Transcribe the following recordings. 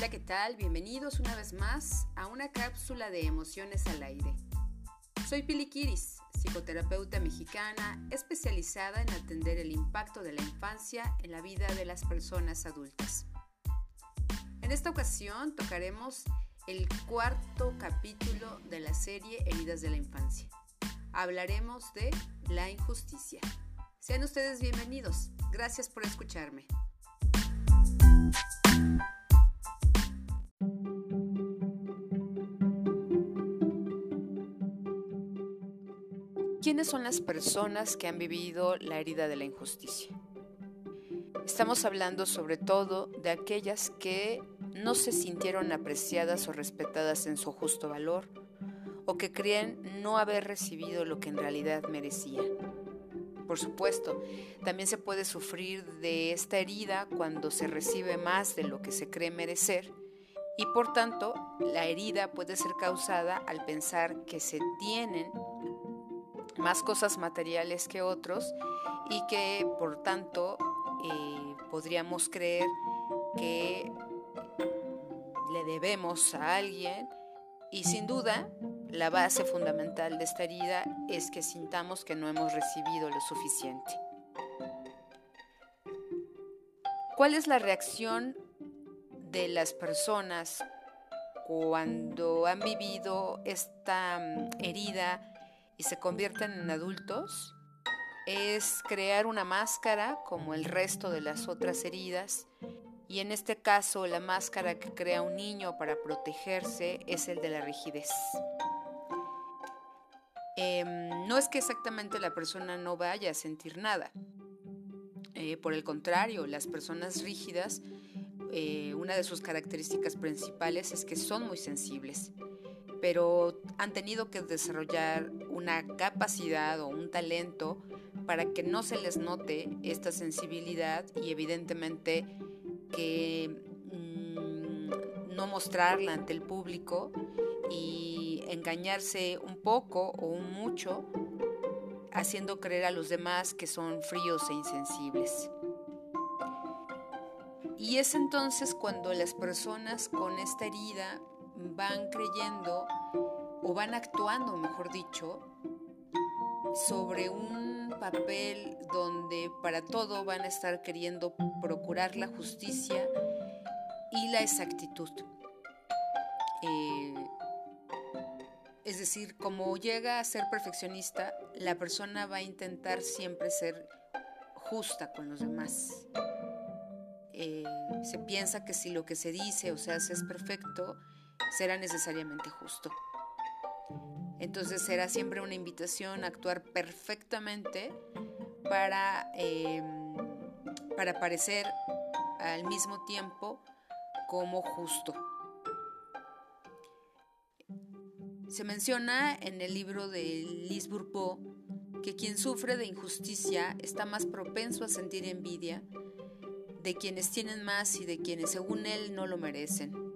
Hola, ¿qué tal? Bienvenidos una vez más a una cápsula de emociones al aire. Soy Pili Kiris, psicoterapeuta mexicana especializada en atender el impacto de la infancia en la vida de las personas adultas. En esta ocasión tocaremos el cuarto capítulo de la serie Heridas de la Infancia. Hablaremos de la injusticia. Sean ustedes bienvenidos. Gracias por escucharme. ¿Quiénes son las personas que han vivido la herida de la injusticia? Estamos hablando sobre todo de aquellas que no se sintieron apreciadas o respetadas en su justo valor o que creen no haber recibido lo que en realidad merecían. Por supuesto, también se puede sufrir de esta herida cuando se recibe más de lo que se cree merecer y por tanto la herida puede ser causada al pensar que se tienen más cosas materiales que otros y que por tanto eh, podríamos creer que le debemos a alguien y sin duda la base fundamental de esta herida es que sintamos que no hemos recibido lo suficiente. ¿Cuál es la reacción de las personas cuando han vivido esta mm, herida y se convierten en adultos es crear una máscara como el resto de las otras heridas y en este caso la máscara que crea un niño para protegerse es el de la rigidez. Em, no es que exactamente la persona no vaya a sentir nada. Eh, por el contrario, las personas rígidas, eh, una de sus características principales es que son muy sensibles pero han tenido que desarrollar una capacidad o un talento para que no se les note esta sensibilidad y evidentemente que mm, no mostrarla ante el público y engañarse un poco o un mucho haciendo creer a los demás que son fríos e insensibles. Y es entonces cuando las personas con esta herida van creyendo o van actuando, mejor dicho, sobre un papel donde para todo van a estar queriendo procurar la justicia y la exactitud. Eh, es decir, como llega a ser perfeccionista, la persona va a intentar siempre ser justa con los demás. Eh, se piensa que si lo que se dice o se hace es perfecto, será necesariamente justo. Entonces será siempre una invitación a actuar perfectamente para, em, para parecer al mismo tiempo como justo. Se menciona en el libro de Liz Bourbeau que quien sufre de injusticia está más propenso a sentir envidia de quienes tienen más y de quienes según él no lo merecen.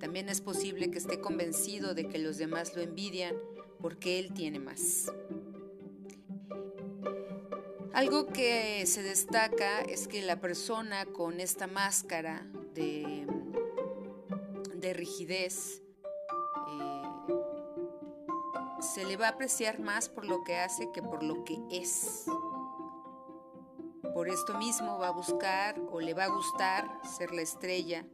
También es posible que esté convencido de que los demás lo envidian porque él tiene más. Algo que se destaca es que la persona con esta máscara de, de rigidez eh, se le va a apreciar más por lo que hace que por lo que es. Por esto mismo va a buscar o le va a gustar ser la estrella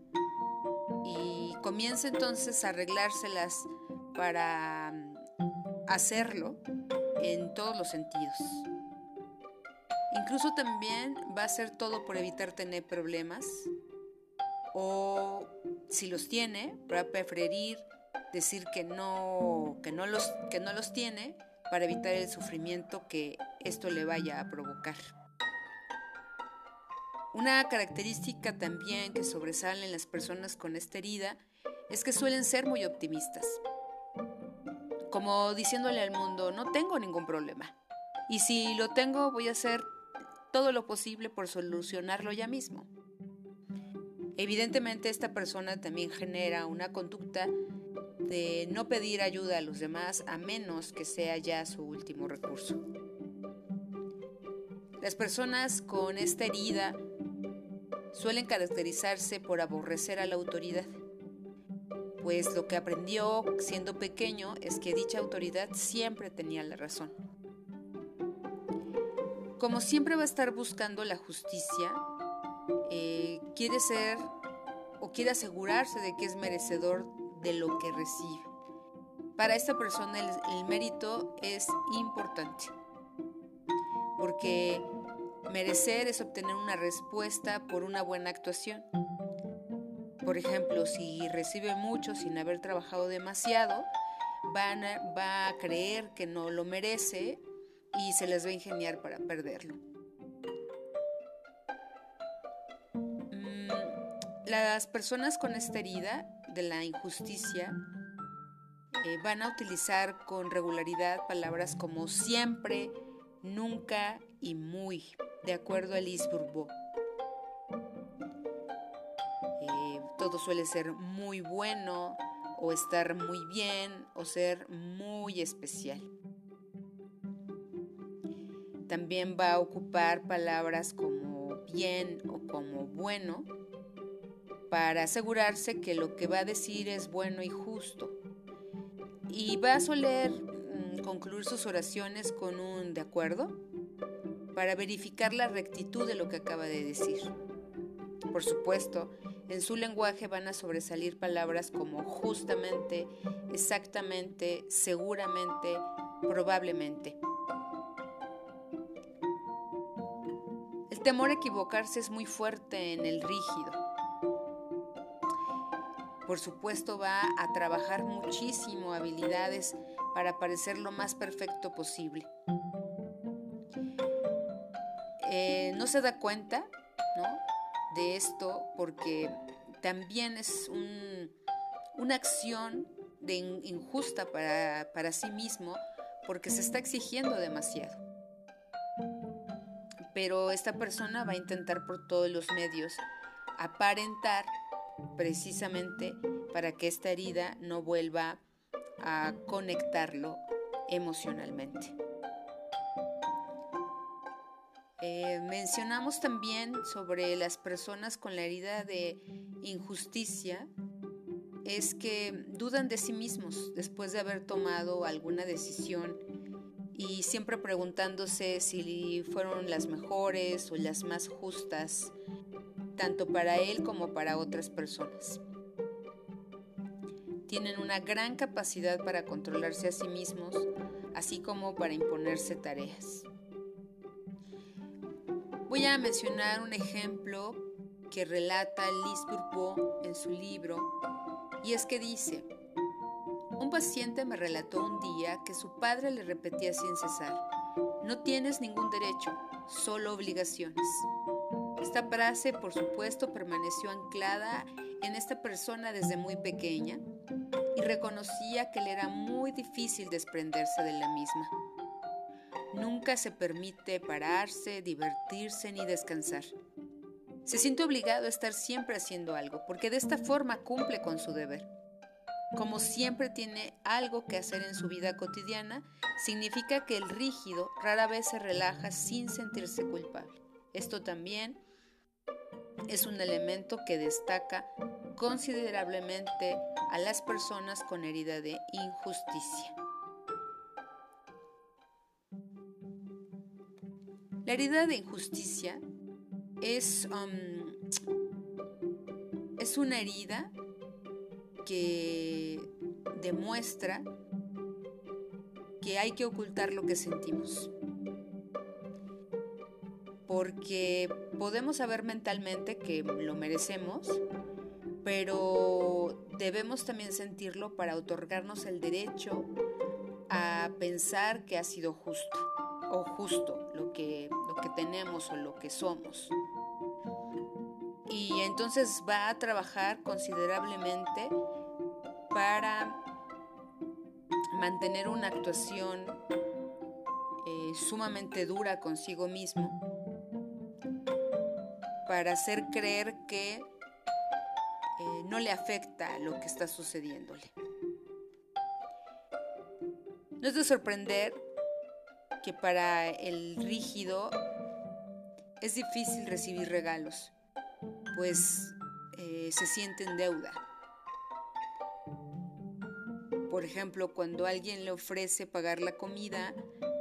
y comienza entonces a arreglárselas para mm, hacerlo en todos los sentidos. Incluso también va a hacer todo por evitar tener problemas o si los tiene, va a preferir decir que no, que no, los, que no los tiene para evitar el sufrimiento que esto le vaya a provocar. Una característica también que sobresale en las personas con esta herida es que suelen ser muy optimistas. Como diciéndole al mundo, no tengo ningún problema. Y si lo tengo, voy a hacer todo lo posible por solucionarlo ya mismo. Evidentemente esta persona también genera una conducta de no pedir ayuda a los demás a menos que sea ya su último recurso. Las personas con esta herida suelen caracterizarse por aborrecer a la autoridad, pues lo que aprendió siendo pequeño es que dicha autoridad siempre tenía la razón. Como siempre va a estar buscando la justicia, eh, quiere ser o quiere asegurarse de que es merecedor de lo que recibe. Para esta persona el mérito es importante, porque merecer es obtener una respuesta por una buena actuación. Por ejemplo, si recibe mucho sin haber trabajado demasiado, va a creer que no lo merece y se les va a ingeniar para perderlo. Mm, las personas con esta herida de la injusticia eh, van a utilizar con regularidad palabras como siempre, nunca y muy, de acuerdo a Bourbeau. Eh, todo suele ser muy bueno o estar muy bien o ser muy especial. También va a ocupar palabras como bien o como bueno para asegurarse que lo que va a decir es bueno y justo. Y va a soler mm, concluir sus oraciones con un de acuerdo para verificar la rectitud de lo que acaba de decir. Por supuesto, en su lenguaje van a sobresalir palabras como justamente, exactamente, seguramente, probablemente. El temor a equivocarse es muy fuerte en el rígido por supuesto va a trabajar muchísimo habilidades para parecer lo más perfecto posible. Eh, no se da cuenta de esto porque también es una acción injusta para, para sí mismo porque se está exigiendo demasiado. Pero esta persona va a intentar por todos los medios aparentar precisamente para que esta herida no vuelva a conectarlo emocionalmente. Eh, mencionamos también sobre las personas con la herida de injusticia, es que dudan de sí mismos después de haber tomado alguna decisión y siempre preguntándose si fueron las mejores o las más justas tanto para él como para otras personas. Tienen una gran capacidad para controlarse a sí mismos, así como para imponerse tareas. Voy a mencionar un ejemplo que relata Liz Bourbeau en su libro, y es que dice, un paciente me relató un día que su padre le repetía sin cesar, no tienes ningún derecho, solo obligaciones. Esta frase, por supuesto, permaneció anclada en esta persona desde muy pequeña y reconocía que le era muy difícil desprenderse de la misma. Nunca se permite pararse, divertirse ni descansar. Se siente obligado a estar siempre haciendo algo, porque de esta forma cumple con su deber. Como siempre tiene algo que hacer en su vida cotidiana, significa que el rígido rara vez se relaja sin sentirse culpable. Esto también es un elemento que destaca considerablemente a las personas con herida de injusticia. La herida de injusticia es, um, es una herida que demuestra que hay que ocultar lo que sentimos. Porque podemos saber mentalmente que lo merecemos, pero debemos también sentirlo para otorgarnos el derecho a pensar que ha sido justo o justo lo que, que tenemos o lo que somos. Y entonces va a trabajar considerablemente para mantener una actuación eh, sumamente dura consigo mismo para hacer creer que eh, no le afecta lo que está sucediéndole. No es de sorprender que para el rígido es difícil recibir regalos, pues eh, se siente en deuda. Por ejemplo, cuando alguien le ofrece pagar la comida,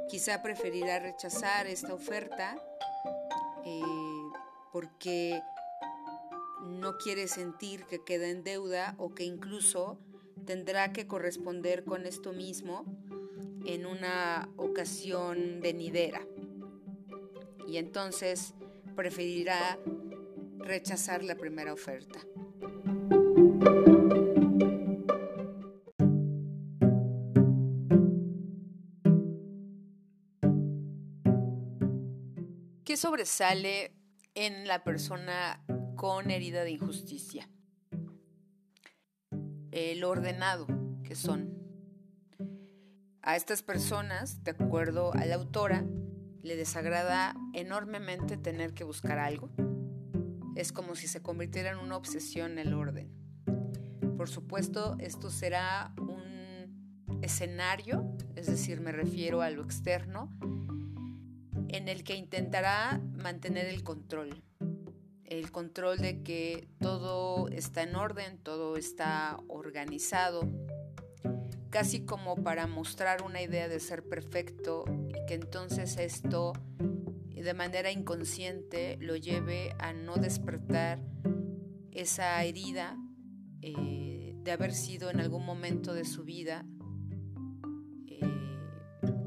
quizá preferirá rechazar esta oferta eh, porque no quiere sentir que queda en deuda o que incluso tendrá que corresponder con esto mismo en una ocasión venidera. Y entonces preferirá rechazar la primera oferta. ¿Qué sobresale en la persona con herida de injusticia? El ordenado que son. A estas personas, de acuerdo a la autora, le desagrada enormemente tener que buscar algo, es como si se convirtiera en una obsesión el orden. Por supuesto, esto será un escenario, es decir, me refiero a lo externo, en el que intentará mantener el control. El control de que todo está en orden, todo está organizado, casi como para mostrar una idea de ser perfecto y que entonces esto de manera inconsciente lo lleve a no despertar esa herida eh, de haber sido en algún momento de su vida, eh,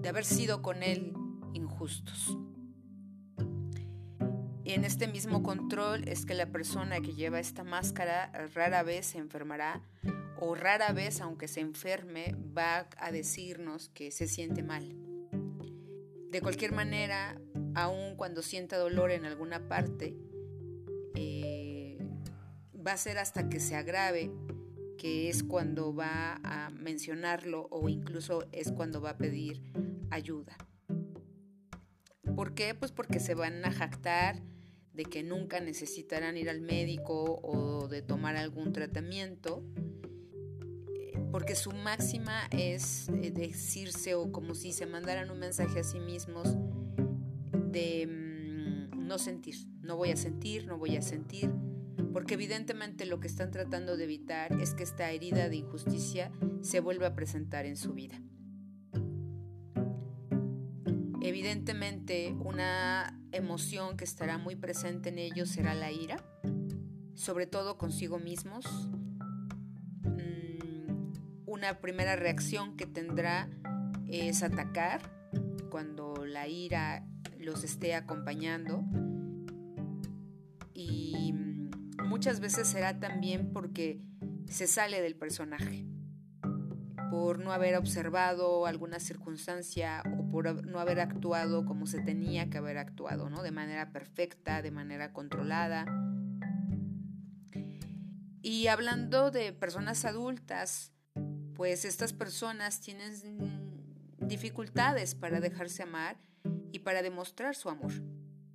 de haber sido con él injustos. En este mismo control es que la persona que lleva esta máscara rara vez se enfermará o rara vez, aunque se enferme, va a decirnos que se siente mal. De cualquier manera, aun cuando sienta dolor en alguna parte, eh, va a ser hasta que se agrave, que es cuando va a mencionarlo o incluso es cuando va a pedir ayuda. ¿Por qué? Pues porque se van a jactar de que nunca necesitarán ir al médico o de tomar algún tratamiento, porque su máxima es eh, decirse o como si se mandaran un mensaje a sí mismos de mm, no sentir, no voy a sentir, no voy a sentir, porque evidentemente lo que están tratando de evitar es que esta herida de injusticia se vuelva a presentar en su vida. Evidentemente una emoción que estará muy presente en ellos será la ira, sobre todo consigo mismos. Una primera reacción que tendrá es atacar cuando la ira los esté acompañando. Y muchas veces será también porque se sale del personaje, por no haber observado alguna circunstancia o por no haber actuado como se tenía que haber actuado, ¿no? De manera perfecta, de manera controlada. Y hablando de personas adultas, pues estas personas tienen dificultades para dejarse amar y para demostrar su amor.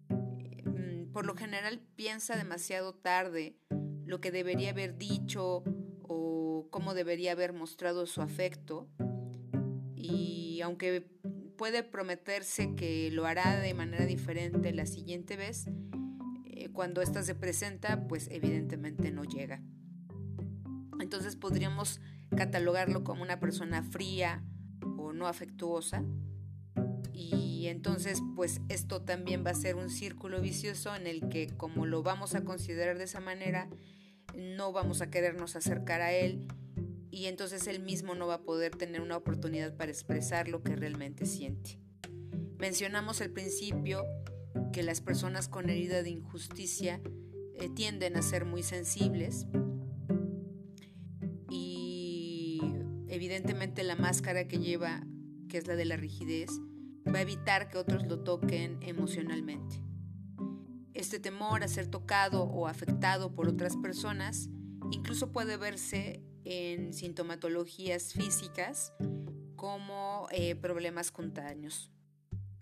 Mm, por lo general piensa demasiado tarde lo que debería haber dicho o cómo debería haber mostrado su afecto y aunque puede prometerse que lo hará de manera diferente la siguiente vez, eh, cuando ésta se presenta, pues evidentemente no llega. Entonces podríamos catalogarlo como una persona fría o no afectuosa, y entonces pues esto también va a ser un círculo vicioso en el que como lo vamos a considerar de esa manera, no vamos a querernos acercar a él y entonces él mismo no va a poder tener una oportunidad para expresar lo que realmente siente. Mencionamos al principio que las personas con herida de injusticia eh, tienden a ser muy sensibles evidentemente la máscara que lleva, que es la de la rigidez, va a evitar que otros lo toquen emocionalmente. Este temor a ser tocado o afectado por otras personas incluso puede verse en sintomatologías físicas como eh, problemas cutáneos.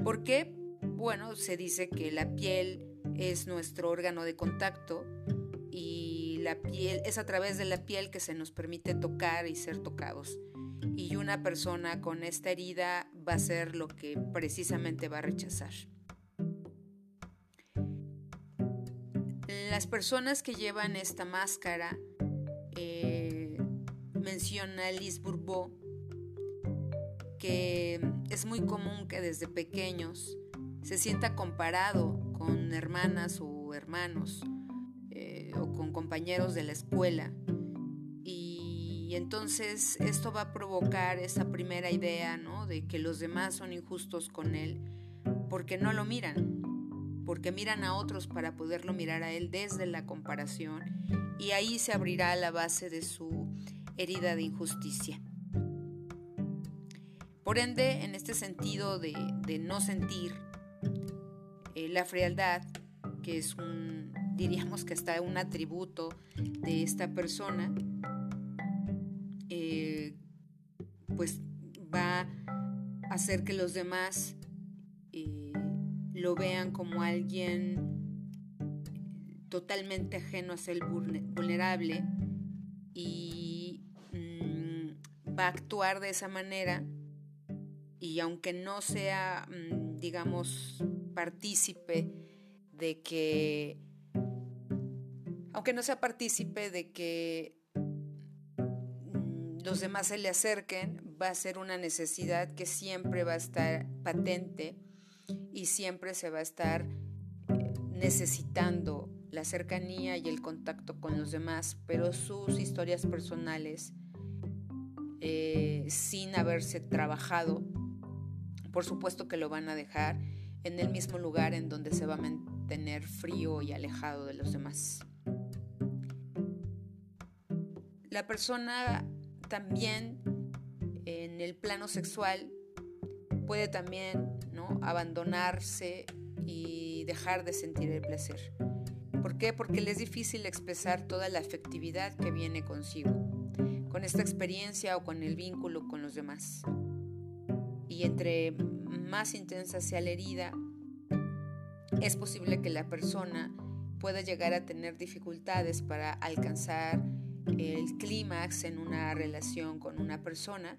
¿Por qué? Bueno, se dice que la piel es nuestro órgano de contacto la piel es a través de la piel que se nos permite tocar y ser tocados y una persona con esta herida va a ser lo que precisamente va a rechazar. las personas que llevan esta máscara, eh, menciona Liz Bourbeau, que es muy común que desde pequeños se sienta comparado con hermanas o hermanos compañeros de la escuela. Y entonces esto va a provocar esa primera idea, ¿no? De que los demás son injustos con él porque no lo miran, porque miran a otros para poderlo mirar a él desde la comparación y ahí se abrirá la base de su herida de injusticia. Por ende, en este sentido de, no sentir eh, la frialdad, que es un, diríamos que hasta un atributo de esta persona, eh, pues va a hacer que los demás lo vean como alguien totalmente ajeno a ser vulnerable y mm, va a actuar de esa manera y aunque no sea, mm, digamos, partícipe de que, aunque no sea partícipe de que mm, los demás se le acerquen, va a ser una necesidad que siempre va a estar patente y siempre se va a estar eh, necesitando la cercanía y el contacto con los demás, pero sus historias personales, eh, sin haberse trabajado, por supuesto que lo van a dejar en el mismo lugar en donde se va a mantener frío y alejado de los demás. La persona también en el plano sexual puede también ¿no? abandonarse y dejar de sentir el placer. ¿Por qué? Porque le es difícil expresar toda la afectividad que viene consigo, con esta experiencia o con el vínculo con los demás. Y entre más intensa sea la herida, es posible que la persona pueda llegar a tener dificultades para alcanzar el clímax en una relación con una persona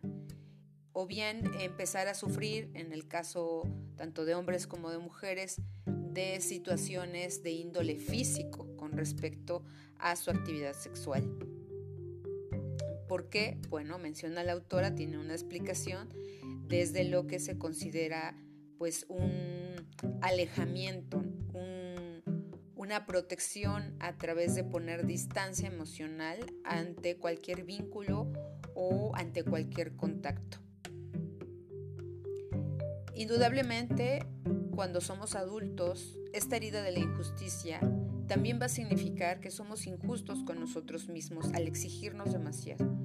o bien empezar a sufrir, en el caso tanto de hombres como de mujeres, de situaciones de índole físico con respecto a su actividad sexual. ¿Por qué? Bueno, menciona la autora, tiene una explicación desde lo que se considera pues un alejamiento, protección a través de poner distancia emocional ante cualquier vínculo o ante cualquier contacto. Indudablemente, cuando somos adultos, esta herida de la injusticia también va a significar que somos injustos con nosotros mismos al exigirnos demasiado,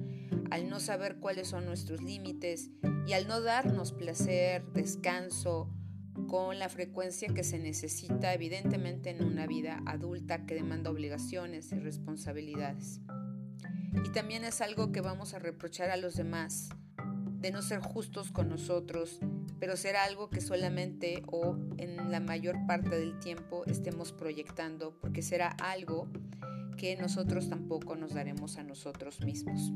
al no saber cuáles son nuestros límites y al no darnos placer, descanso, con la frecuencia que se necesita evidentemente en una vida adulta que demanda obligaciones y responsabilidades. Y también es algo que vamos a reprochar a los demás, de no ser justos con nosotros pero será algo que solamente o en la mayor parte del tiempo estemos proyectando, porque será algo que nosotros tampoco nos daremos a nosotros mismos.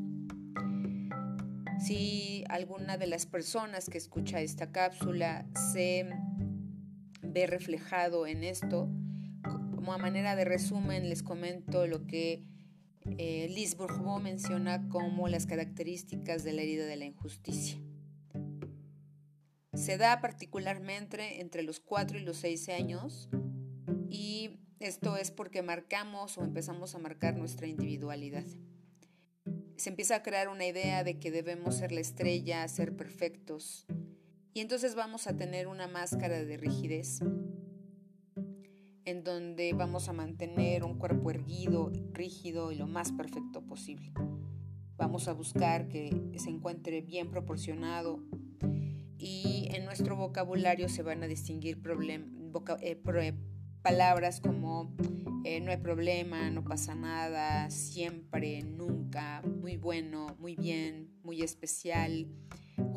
Si alguna de las personas que escucha esta cápsula se ve reflejado en esto, como a manera de resumen les comento lo que eh, Liz menciona como las características de la herida de la injusticia. Se da particularmente entre los 4 y los 6 años y esto es porque marcamos o empezamos a marcar nuestra individualidad. Se empieza a crear una idea de que debemos ser la estrella, ser perfectos y entonces vamos a tener una máscara de rigidez en donde vamos a mantener un cuerpo erguido, rígido y lo más perfecto posible. Vamos a buscar que se encuentre bien proporcionado, y en nuestro vocabulario se van a distinguir eh, palabras como eh, no hay problema, no pasa nada, siempre, nunca, muy bueno, muy bien, muy especial,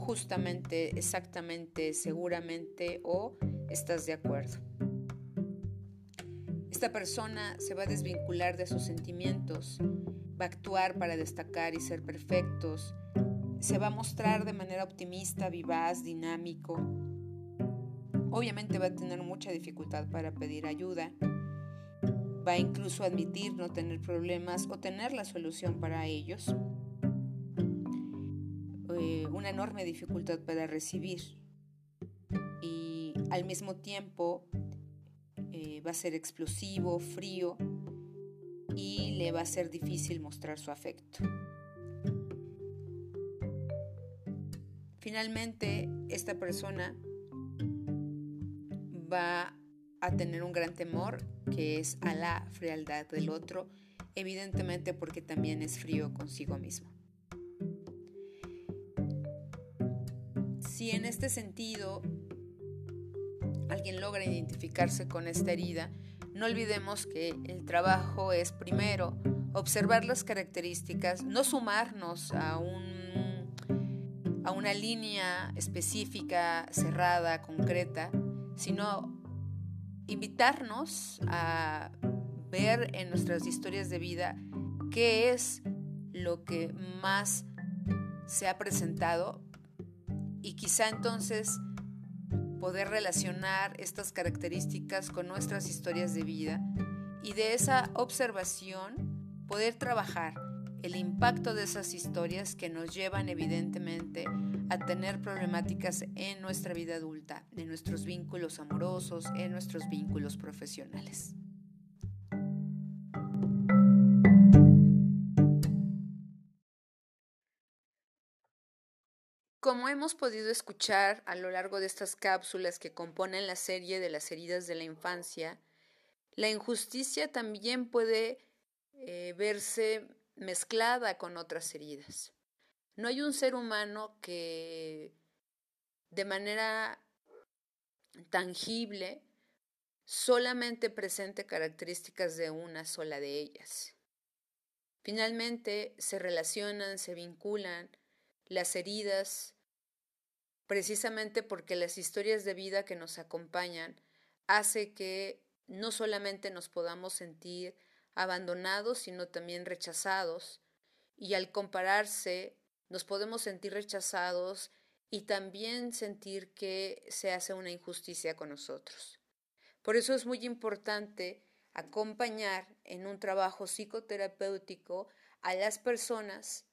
justamente, exactamente, seguramente o estás de acuerdo. Esta persona se va a desvincular de sus sentimientos, va a actuar para destacar y ser perfectos, se va a mostrar de manera optimista, vivaz, dinámico. Obviamente va a tener mucha dificultad para pedir ayuda. va incluso a admitir no tener problemas o tener la solución para ellos. Una enorme dificultad para recibir y al mismo tiempo eh, va a ser explosivo, frío y le va a ser difícil mostrar su afecto. Finalmente, esta persona va a tener un gran temor que es a la frialdad del otro, evidentemente porque también es frío consigo mismo. Si en este sentido alguien logra identificarse con esta herida, no olvidemos que el trabajo es primero observar las características, no sumarnos a, un, a una línea específica, cerrada, concreta, sino invitarnos a ver en nuestras historias de vida qué es lo que más se ha presentado y quizá entonces poder relacionar estas características con nuestras historias de vida y de esa observación poder trabajar el impacto de esas historias que nos llevan evidentemente a tener problemáticas en nuestra vida adulta, en nuestros vínculos amorosos, en nuestros vínculos profesionales. Hemos podido escuchar a lo largo de estas cápsulas que componen la serie de las heridas de la infancia, la injusticia también puede eh, verse mezclada con otras heridas. No hay un ser humano que de manera tangible solamente presente características de una sola de ellas. Finalmente se relacionan, se vinculan las heridas precisamente porque las historias de vida que nos acompañan hace que no solamente nos podamos sentir abandonados, sino también rechazados, y al compararse nos podemos sentir rechazados y también sentir que se hace una injusticia con nosotros. Por eso es muy importante acompañar en un trabajo psicoterapéutico a las personas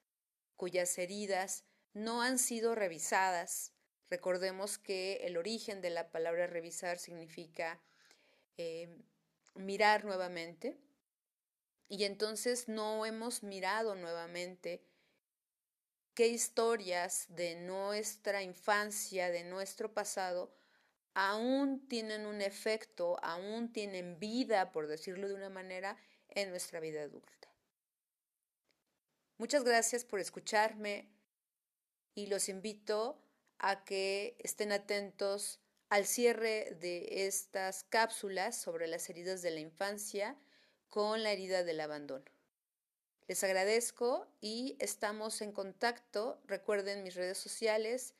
cuyas heridas no han sido revisadas. Recordemos que el origen de la palabra revisar significa eh, mirar nuevamente y entonces no hemos mirado nuevamente qué historias de nuestra infancia, de nuestro pasado, aún tienen un efecto, aún tienen vida, por decirlo de una manera, en nuestra vida adulta. Muchas gracias por escucharme y los invito a que estén atentos al cierre de estas cápsulas sobre las heridas de la infancia con la herida del abandono. Les agradezco y estamos en contacto. Recuerden mis redes sociales.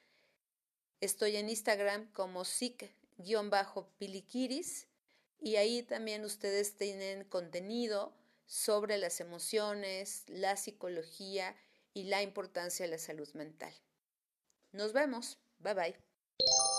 Estoy en Instagram como sic-piliquiris y ahí también ustedes tienen contenido sobre las emociones, la psicología y la importancia de la salud mental. Nos vemos. Bye bye.